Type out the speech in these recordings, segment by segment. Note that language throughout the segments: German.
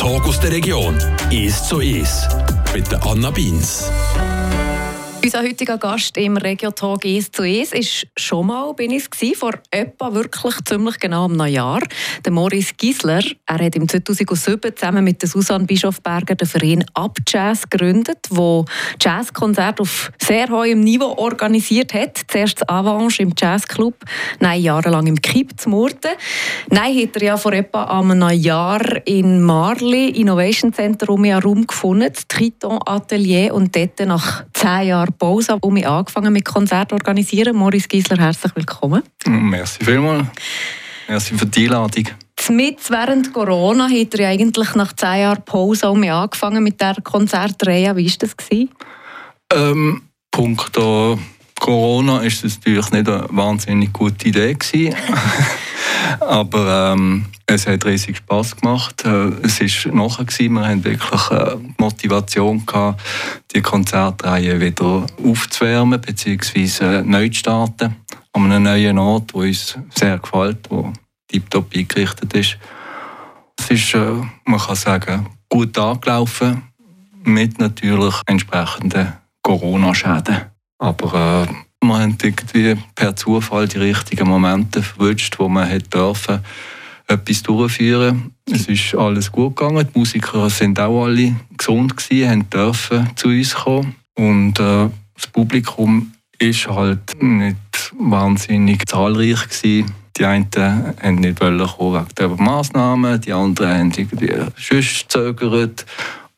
Talk aus der Region. Ist so ist. Mit der Anna Beins. Unser heutiger Gast im Regio-Talk «Es zu Es» ist schon mal, bin ich es vor etwa wirklich ziemlich genau einem Jahr. Der Maurice Gisler, er hat im 2007 zusammen mit der Susanne Bischofberger den Verein Up Jazz gegründet, wo Jazzkonzerte auf sehr hohem Niveau organisiert hat. Zuerst das Avange im Jazzclub, nein, jahrelang im Kipp zu Murten. Nein, hat er ja vor etwa einem Jahr in Marli Innovation Center um Raum gefunden, das Triton Atelier, und dort nach zehn Jahren Jahr Pause, wo ich angefangen mit Konzert organisieren. Maurice Giesler, herzlich willkommen. Merci vielmals. Merci für die Einladung. Mit während Corona hat er eigentlich nach zehn Jahren Pause auch angefangen mit der Konzertreihe. Wie war das? Ähm, Punkt Corona ist es natürlich nicht eine wahnsinnig gute Idee gewesen. Aber ähm, es hat riesig Spaß gemacht. Äh, es ist nachher gewesen, wir haben wirklich äh, Motivation gehabt, die Konzertreihe wieder aufzuwärmen bzw. neu zu starten an einem neuen Ort, wo uns sehr gefällt, wo tiptop eingerichtet ist. Es ist, äh, man kann sagen, gut angelaufen mit natürlich entsprechenden Corona-Schäden. Aber äh, wir haben irgendwie per Zufall die richtigen Momente verwünscht, wo man hätte dürfen etwas durchführen. Es ist alles gut gegangen. Die Musiker sind auch alle gesund gewesen, haben dürfen zu uns kommen und äh, das Publikum ist halt nicht wahnsinnig zahlreich gewesen. Die einen haben nicht kommen wegen der Massnahmen, die anderen haben irgendwie sonst gezögert.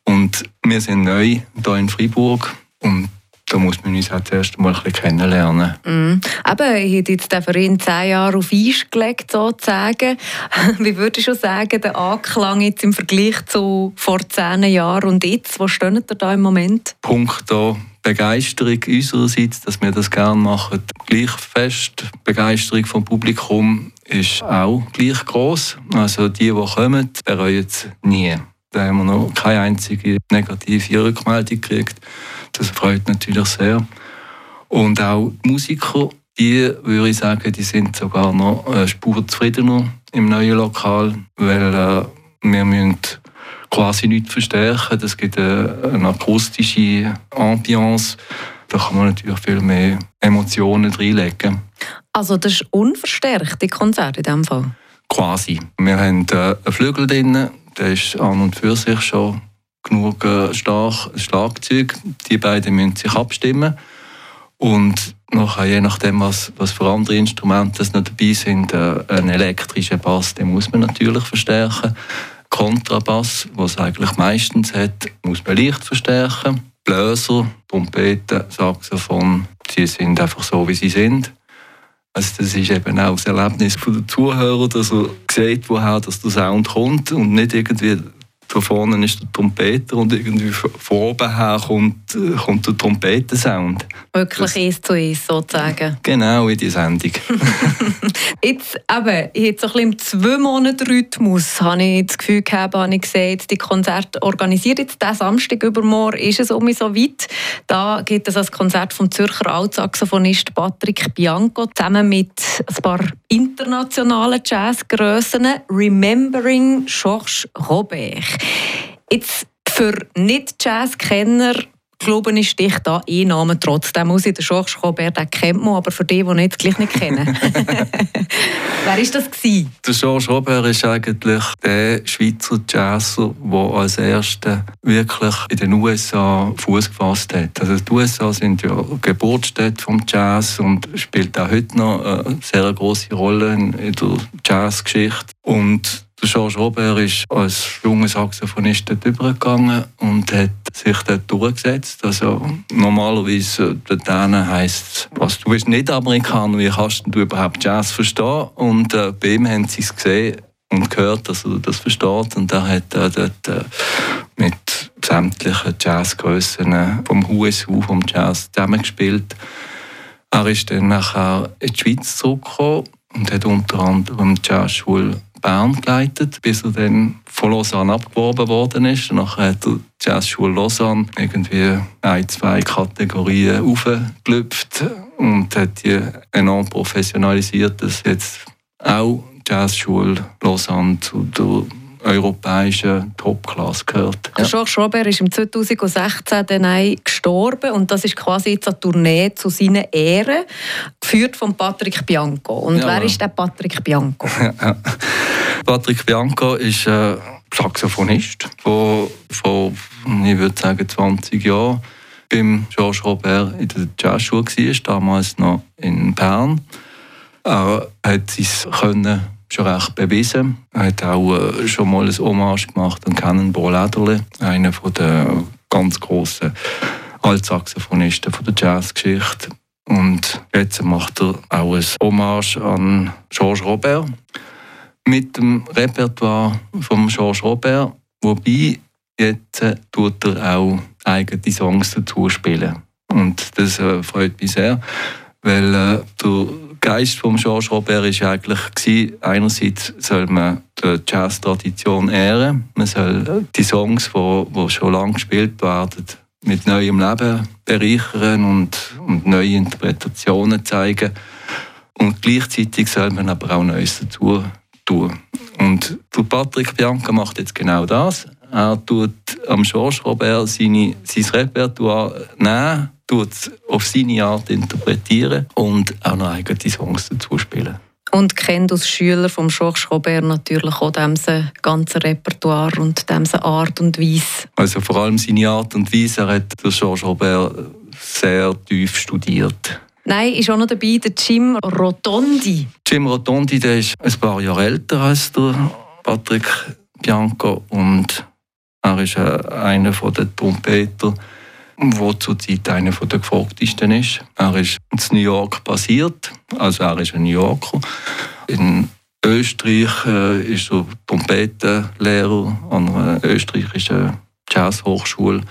Und wir sind neu hier in Freiburg und da muss man uns auch zuerst mal ein bisschen kennenlernen. Mm. Eben, ich habe jetzt den Verein zehn Jahre auf Eis gelegt, sozusagen. Wie würde ich schon sagen, der Anklang jetzt im Vergleich zu vor zehn Jahren und jetzt? Wo stehen ihr da im Moment? Punkt da. Begeisterung unsererseits, dass wir das gerne machen, gleich fest. Begeisterung vom Publikum ist auch gleich groß. Also die, die kommen, bereuen es nie. Da haben wir noch keine einzige negative Rückmeldung gekriegt. Das freut natürlich sehr. Und auch die Musiker, die würde ich sagen, die sind sogar noch eine Spur zufriedener im neuen Lokal, weil äh, wir müssen quasi nichts verstärken. Es gibt eine, eine akustische Ambiance. Da kann man natürlich viel mehr Emotionen reinlegen. Also das ist unverstärkte Konzert in diesem Fall? Quasi. Wir haben äh, einen Flügel drin, der ist an und für sich schon genug äh, stark Schlagzeug. Die beiden müssen sich abstimmen. Und nachher, je nachdem, was, was für andere Instrumente noch dabei sind, äh, ein elektrischer Bass, den muss man natürlich verstärken. Kontrabass, was eigentlich meistens hat, muss man leicht verstärken. Bläser, Trompeten, Saxophon, die sind einfach so, wie sie sind. Also das ist eben auch das Erlebnis der Zuhörer, dass er sieht, woher der Sound kommt und nicht irgendwie da vorne ist der Trompeter und irgendwie von oben her kommt, äh, kommt der Trompetensound. Wirklich eins zu eins sozusagen. Genau, in die Sendung. jetzt eben, jetzt so ein bisschen im Zwei-Monate-Rhythmus habe ich das Gefühl gehabt, habe ich gesehen, die Konzerte organisiert jetzt diesen Samstag übermorgen, ist es um so weit. Da gibt es das Konzert vom Zürcher Altsaxophonist Patrick Bianco zusammen mit ein paar internationalen Jazzgrössen Remembering Georges Robert. Jetzt für Nicht-Jazz-Kenner glaube ich, sticht da ein Name trotzdem aus. Der Georges Robert den kennt man, aber für die, die ihn jetzt gleich nicht kennen. Wer war das? Gewesen? Der Georges Robert ist eigentlich der Schweizer Jazzer, der als erster wirklich in den USA Fuß gefasst hat. Also die USA sind ja Geburtsstätte vom Jazz und spielt auch heute noch eine sehr große Rolle in der Jazzgeschichte. Und Georges Robert ist als junger Saxophonist dort übergegangen und hat sich dort durchgesetzt. Also normalerweise dort heisst es, was, du bist nicht Amerikaner, wie kannst du überhaupt Jazz verstehen? Und äh, bei ihm haben sie es gesehen und gehört, dass er das versteht. Und er hat äh, dort äh, mit sämtlichen Jazzgrössen äh, vom HSU, vom Jazz zusammengespielt. Er ist dann nachher in die Schweiz zurückgekommen und hat unter anderem Jazzschule Bern geleitet, bis er dann von Lausanne abgeworben worden ist. Nachher hat er die Jazzschule Lausanne irgendwie ein, zwei Kategorien aufgelüpft und hat die enorm professionalisiert, dass jetzt auch die Jazzschule Lausanne zu der europäischen Topklasse gehört. Ja. Georges Robert ist im 2016 dann gestorben und das ist quasi jetzt eine Tournee zu seinen Ehren, geführt von Patrick Bianco. Und ja, wer ist der Patrick Bianco? Patrick Bianco ist ein Saxophonist, der vor, ich würde sagen, 20 Jahren beim Georges Robert in der Jazzschule war, damals noch in Bern. Er hat sein Können schon recht bewiesen. Er hat auch äh, schon mal ein Hommage gemacht an Cannonball Adderley, einer der ganz grossen Altsaxophonisten der Jazzgeschichte. Und jetzt macht er auch ein Hommage an Georges Robert mit dem Repertoire von Georges Robert, wobei jetzt äh, tut er auch eigene Songs dazu spielen. Und das äh, freut mich sehr, weil der Geist von Georges Robert war eigentlich, einerseits soll man die Jazz-Tradition ehren, man soll die Songs, die, schon lange gespielt werden, mit neuem Leben bereichern und, und neue Interpretationen zeigen. Und gleichzeitig soll man aber auch Neues dazu tun. Und Patrick Bianca macht jetzt genau das. Er tut am Georges Robert seine, sein Repertoire nehmen tut auf seine Art interpretieren und auch noch eigene Songs dazu spielen. Und kennt als Schüler von Georges Robert natürlich auch diese ganze Repertoire und diese Art und Weise. Also vor allem seine Art und Weise. Er hat Georges Robert sehr tief studiert. Nein, ist auch noch dabei der Jim Rotondi. Jim Rotondi der ist ein paar Jahre älter als der Patrick Bianco und er ist äh, einer der Trompeter der zurzeit einer der gefragtesten ist. Er ist in New York basiert, also er ist ein New Yorker. In Österreich äh, ist er Trompetenlehrer an einer österreichischen Jazzhochschule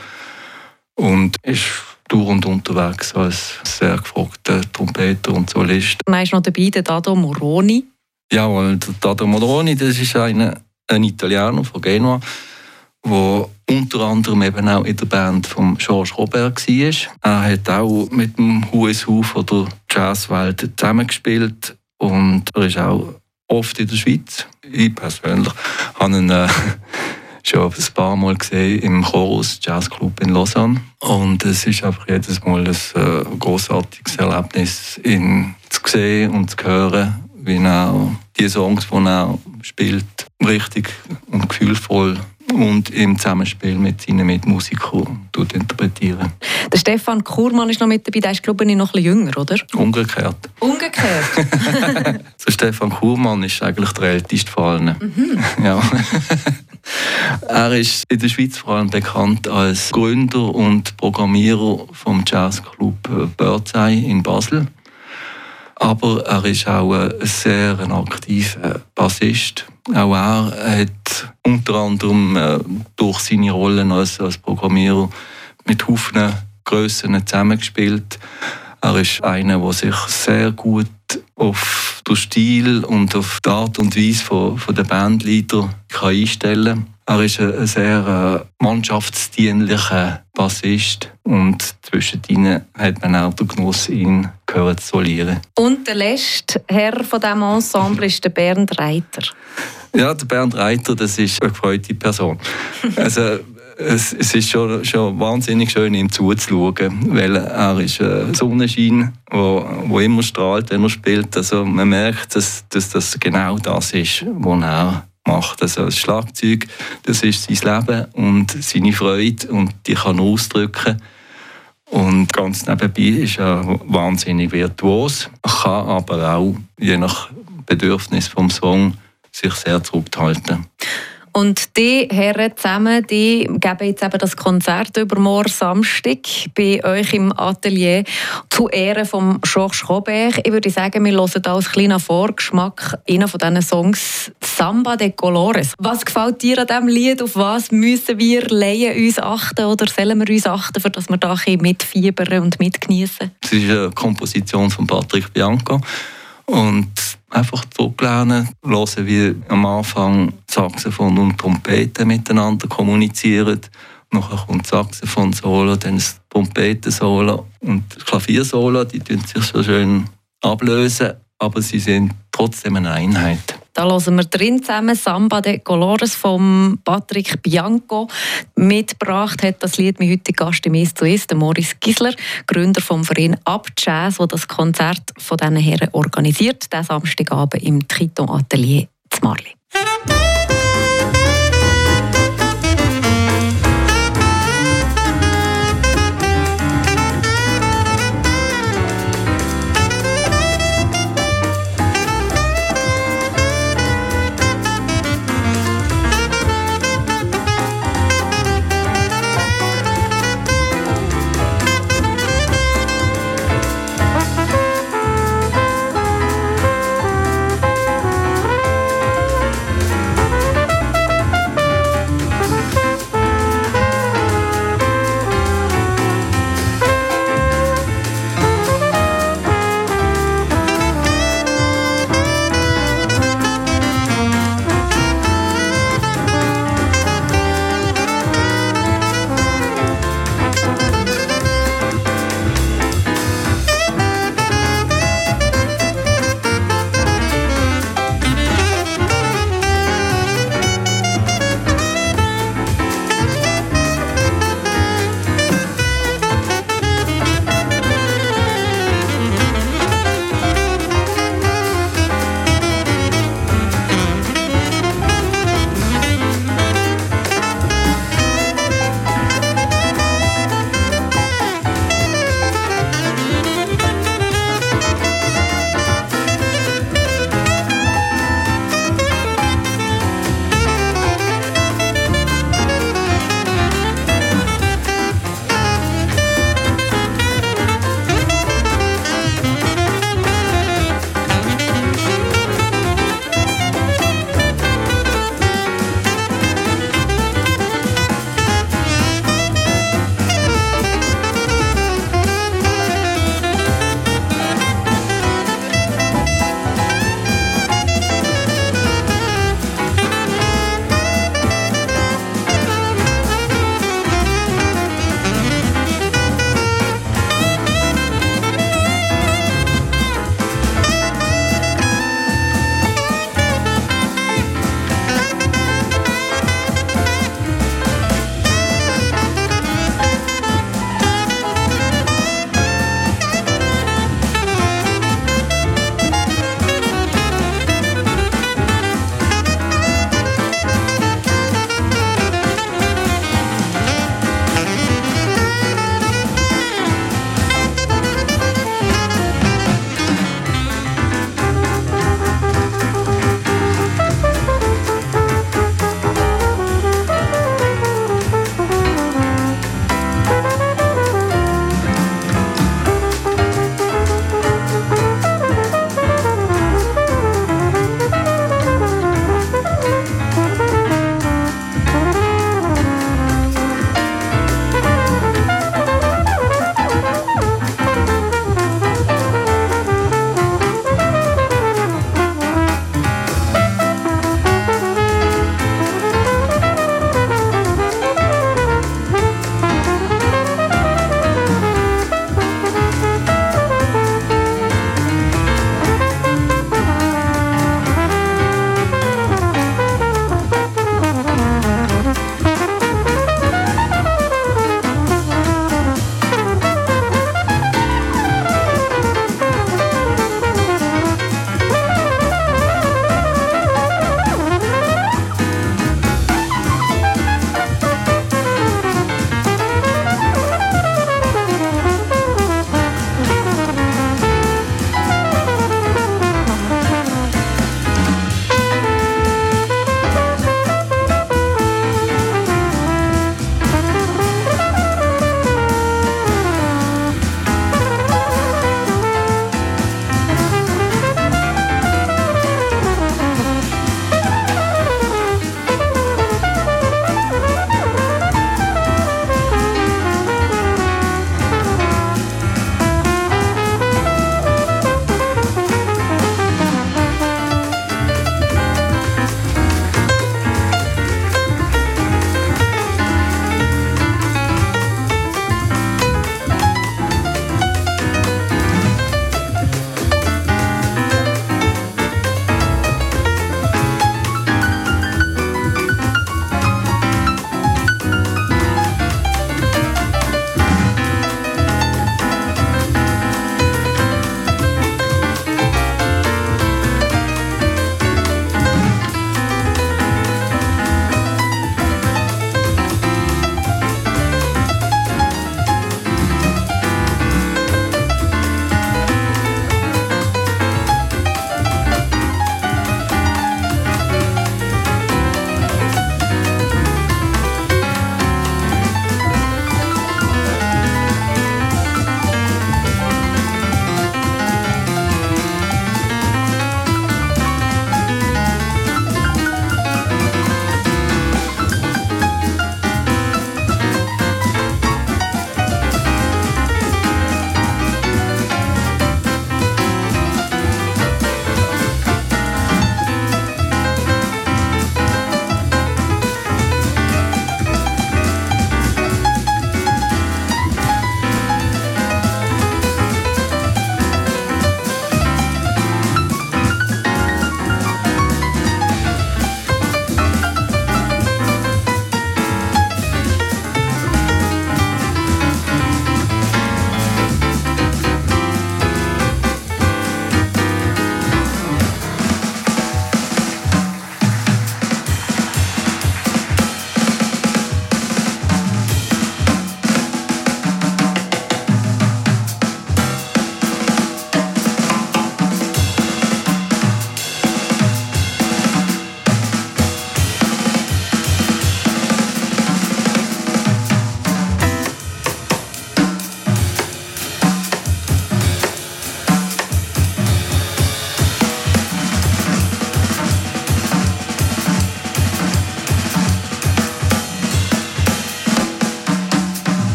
und ist durch und unterwegs als sehr gefragter Trompeter und Solist. Meinst du noch dabei den Dado Moroni? Ja, der Dado Moroni, das ist eine, ein Italiener von Genua, der unter anderem eben auch in der Band von Georges Robert war. Er hat auch mit dem HSU von der Jazzwelt zusammengespielt und er ist auch oft in der Schweiz. Ich persönlich habe ihn äh, schon ein paar Mal gesehen im Chorus Jazzclub in Lausanne und es ist einfach jedes Mal ein äh, großartiges Erlebnis, ihn zu sehen und zu hören, wie er die Songs, die er spielt, richtig und gefühlvoll und im Zusammenspiel mit seinen Mitmusikern interpretieren. Der Stefan Kurmann ist noch mit dabei, der ist glaube ich noch ein bisschen jünger, oder? Umgekehrt. Umgekehrt? der Stefan Kurmann ist eigentlich der älteste von allen. Mhm. Ja. er ist in der Schweiz vor allem bekannt als Gründer und Programmierer vom Jazzclub Birdseye in Basel. Aber er ist auch ein sehr aktiver Bassist. Auch er hat unter anderem äh, durch seine Rollen als, als Programmierer mit Haufen Grössen zusammengespielt. Er ist einer, der sich sehr gut auf den Stil und auf die Art und Weise von, von der einstellen kann. Er ist ein sehr äh, mannschaftsdienlicher Bassist und zwischen ihnen hat man auch den Genuss, ihn zu solieren. Und der letzte Herr von diesem Ensemble ist der Bernd Reiter. Ja, der Bernd Reiter, das ist eine gefreute Person. also, es, es, ist schon, schon wahnsinnig schön, ihm zuzuschauen, weil er ist ein Sonnenschein, wo, wo immer strahlt, wenn er spielt. Also man merkt, dass, dass das genau das ist, was er macht. Also das Schlagzeug, das ist sein Leben und seine Freude und die kann er ausdrücken. Und ganz nebenbei ist er wahnsinnig virtuos, kann aber auch, je nach Bedürfnis vom Song, sich sehr zurückhalten. Und die Herren zusammen, die geben jetzt eben das Konzert übermorgen Samstag bei euch im Atelier zu Ehren von Georges Robert. Ich würde sagen, wir hören da als kleiner Vorgeschmack einen von diesen Songs Samba de Colores. Was gefällt dir an diesem Lied? Auf was müssen wir Laien uns achten oder sollen wir uns achten, für dass wir da mitfiebern und mitgenießen? Es ist eine Komposition von Patrick Bianco und einfach zurücklernen, hören, wie am Anfang Saxophon und Trompete miteinander kommunizieren. Nachher kommt Saxophon-Solo, dann das Trompeten-Solo und das Klavier-Solo, die tun sich so schön ablösen, aber sie sind trotzdem eine Einheit. Da hören wir drin zusammen Samba de Colores von Patrick Bianco. Mitgebracht hat das Lied mein heutiger Gast im «Ist zu ist», der Maurice Gisler, Gründer vom Verein Up Jazz, der das Konzert von diesen Herren organisiert, diesen Samstagabend im Triton Atelier zu Marli.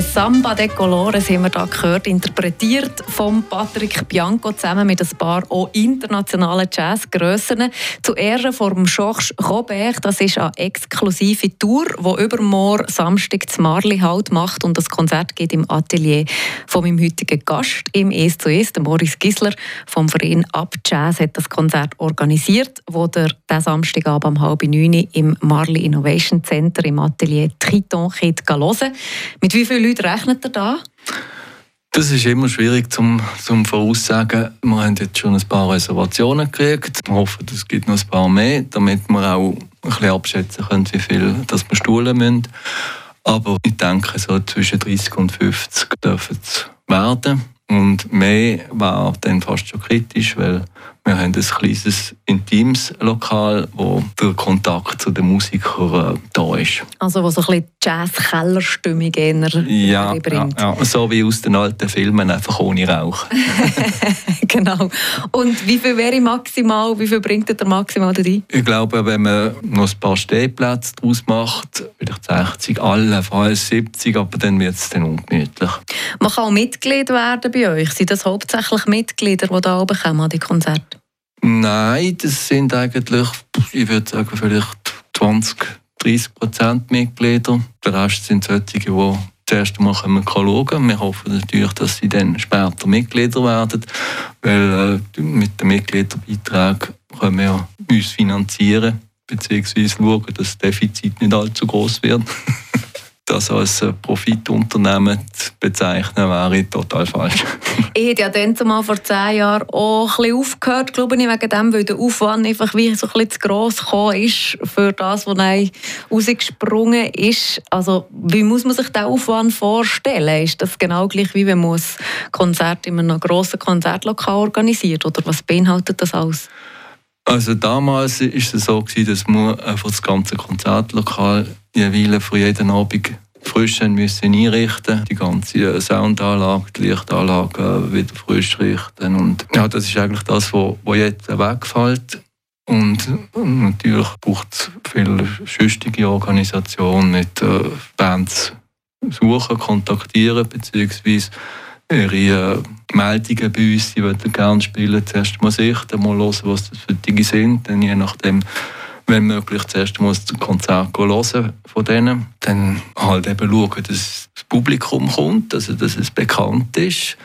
Der Samba de Colores haben wir hier gehört, interpretiert von Patrick Bianco zusammen mit ein paar auch internationalen Jazzgrössen. Zu Ehren von Georges Robert, das ist eine exklusive Tour, die übermorgen Samstag zu Marli halt macht und das Konzert geht im Atelier von meinem heutigen Gast im «Es zu Es», Maurice Gisler vom Verein Up Jazz hat das Konzert organisiert, wo der diesen Samstagabend um halb neun im Marli Innovation Center im Atelier Triton geht. Mit wie viel viele Leute rechnet ihr da? Das ist immer schwierig zum, zum voraussagen. Wir haben jetzt schon ein paar Reservationen gekriegt. Wir hoffen, es gibt noch ein paar mehr, damit wir auch ein bisschen abschätzen können, wie viel das wir stuhlen müssen. Aber ich denke, so zwischen 30 und 50 dürfen es werden. Und mehr war dann fast schon kritisch, weil wir haben ein kleines, intimes Lokal, wo der Kontakt zu den Musikern äh, da ist. Also wo so ein bisschen Jazz-Kellerstimmung ja. Ja, ja, so wie aus den alten Filmen, einfach ohne Rauch. genau. Und wie viel wäre maximal, wie viel bringt der maximal rein? Ich glaube, wenn man noch ein paar Stehplätze daraus macht, vielleicht 60, allenfalls 70, aber dann wird es dann ungemütlich. Man kann auch Mitglied werden bei euch. Sind das hauptsächlich Mitglieder, die da oben kommen an die Konzerte? Nein, das sind eigentlich, ich würde sagen, vielleicht 20, 30 Prozent Mitglieder. Der Rest sind solche, die das erste Mal schauen können. Wir hoffen natürlich, dass sie dann später Mitglieder werden, weil äh, mit den Mitgliederbeiträgen können wir uns finanzieren, beziehungsweise schauen, dass das Defizit nicht allzu groß wird. das als Profitunternehmen zu bezeichnen, wäre total falsch. ich hätte ja dann zumal vor zehn Jahren auch ein bisschen aufgehört, glaube ich, wegen dem, weil der Aufwand einfach wie so ein bisschen zu gross gekommen ist für das, was rausgesprungen ist. Also wie muss man sich diesen Aufwand vorstellen? Ist das genau gleich, wie wenn man ein Konzert in einem grossen Konzertlokal organisiert? Oder was beinhaltet das alles? Also damals war es so, dass wir einfach das ganze Konzertlokal jeweils für jeden Abend frisch müssen einrichten Die ganze Soundanlage, die Lichtanlage wieder frisch richten. Und ja, das ist eigentlich das, was jetzt wegfällt. Und natürlich braucht es viele schüchtige Organisationen mit äh, Bands suchen, kontaktieren, beziehungsweise ihre Meldungen bei uns, die würden gerne spielen, zuerst mal sichten, mal hören, was das für Dinge sind, dann je nachdem, wenn möglich, zuerst mal das Konzert hören von denen, dann halt eben schauen, dass das Publikum kommt, also dass es bekannt ist.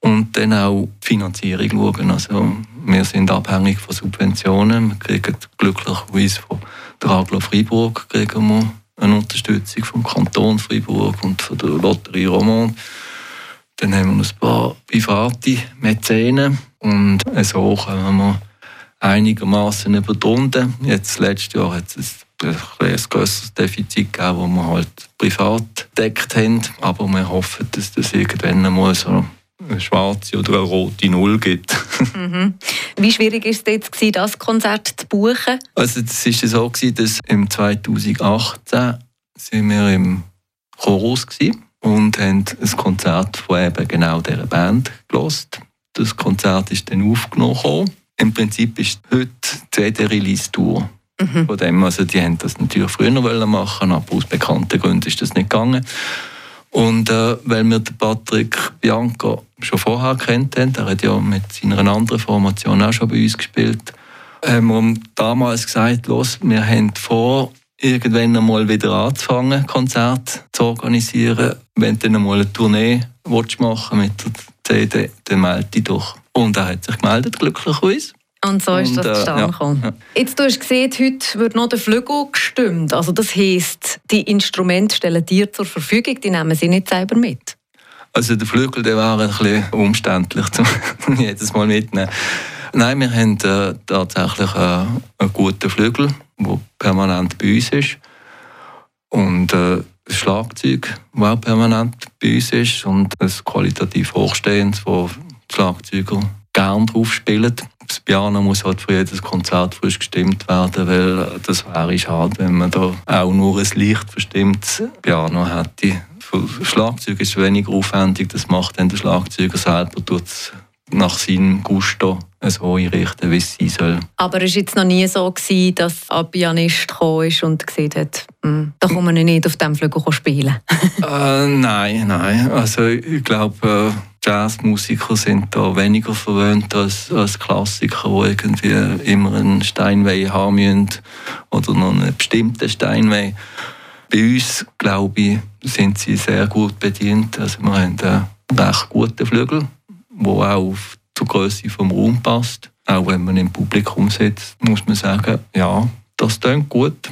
Und dann auch die Finanzierung schauen. Also wir sind abhängig von Subventionen, wir kriegen glücklicherweise von der Aglo Freiburg kriegen wir eine Unterstützung vom Kanton Freiburg und von der Lotterie Romand. Dann haben wir ein paar private Mäzenen und so können wir einigermaßen über die Runde. Jetzt letztes Jahr hat es ein, ein grösseres Defizit gegeben, das wir halt privat gedeckt haben. Aber wir hoffen, dass das irgendwann mal so eine schwarze oder eine rote Null gibt. mhm. Wie schwierig war es jetzt, das Konzert zu buchen? Also es war so, dass im 2018 sind wir im Chorus waren und haben ein Konzert von eben genau dieser Band gelost. Das Konzert ist dann aufgenommen. Im Prinzip ist heute die CD-Release-Tour. Mhm. Von dem, also die haben das natürlich früher machen aber aus bekannten Gründen ist das nicht gegangen. Und äh, weil wir den Patrick Bianca schon vorher kennt haben, er hat ja mit seiner anderen Formation auch schon bei uns gespielt, haben wir ihm damals gesagt, los, wir haben vor, irgendwann einmal wieder anzufangen, Konzerte zu organisieren. Wenn du dann einmal eine Tournee machen mit der CD, dann melde dich doch. Und er hat sich gemeldet, glücklicherweise. Und so ist und, das zustande äh, gekommen. Ja, ja. Jetzt, du hast gesehen, heute wird noch der Flügel gestimmt. Also das heisst, die Instrumente stellen dir zur Verfügung, die nehmen sie nicht selber mit? Also der Flügel der war ein bisschen umständlich, zum jedes Mal mitnehmen. Nein, wir haben äh, tatsächlich äh, einen guten Flügel, der permanent bei uns ist. Und äh, ein Schlagzeug, das auch permanent bei uns ist. Und ein qualitativ hochstehendes, wo die Schlagzeuger gerne drauf spielen. Das Piano muss halt für jedes Konzert frisch gestimmt werden, weil das wäre schade, wenn man da auch nur ein leicht verstimmtes Piano hätte. Für Schlagzeug ist es weniger aufwendig, das macht dann der Schlagzeuger selber, tut nach seinem Gusto so einrichten, wie es sein soll. Aber es war jetzt noch nie so, gewesen, dass ein Pianist kam und gesehen hat, Mm, da kann man nicht auf dem Flügel spielen. äh, nein, nein. Also ich glaube, äh, Jazzmusiker sind da weniger verwöhnt als, als Klassiker, die irgendwie immer einen Steinway haben müssen oder noch einen bestimmten Steinway. Bei uns, glaube ich, sind sie sehr gut bedient. Also wir haben einen recht guten Flügel, der auch zur Größe vom Raum passt. Auch wenn man im Publikum sitzt, muss man sagen, ja, das klingt gut.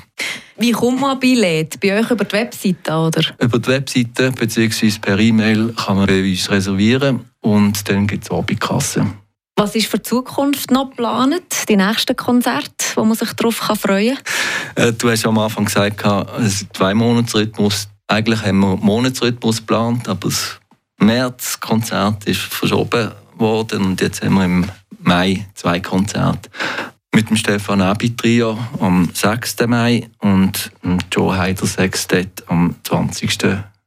Wie kommt man an Billett? Bei euch über die Webseite, oder? Über die Webseite bzw. per E-Mail kann man bei uns reservieren und dann gibt es Abendkasse. Was ist für die Zukunft noch geplant? Die nächsten Konzerte, wo man sich darauf freuen kann? Äh, du hast am Anfang gesagt, es zwei Monatsrhythmus. Eigentlich haben wir einen Monatsrhythmus geplant, aber das März-Konzert ist verschoben worden und jetzt haben wir im Mai zwei Konzerte mit dem Stefan Abi Trio am 6. Mai und dem Joe Heider Sextett am 20.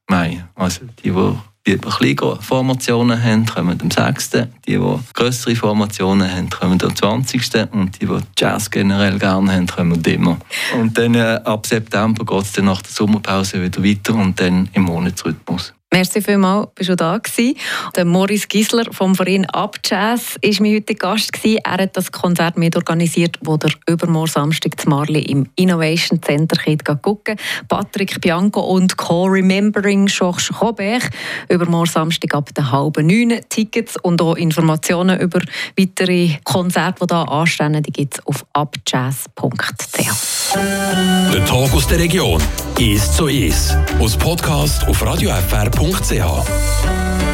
Mai. Also die, die lieber kleine Formationen haben, kommen am 6. Die, die größere Formationen haben, kommen am 20. Und die, die Jazz generell gerne haben, kommen immer. Und dann äh, ab September geht es nach der Sommerpause wieder weiter und dann im Monatsrhythmus. Merci vielmals, bist du da gewesen. Der Morris Gisler vom Verein Abjazz war mein heutiger Gast. Er hat das Konzert mit organisiert, wo der übermorgen Samstag zu Marli im Innovation Center gucken Patrick Bianco und Co-Remembering Georges Robert. Übermorgen Samstag ab der halben neun. Tickets und auch Informationen über weitere Konzerte, die hier anstehen, gibt es auf abjazz.ch. Der Tag aus der Region ist so ist. Aus Podcast auf radiofr.ch.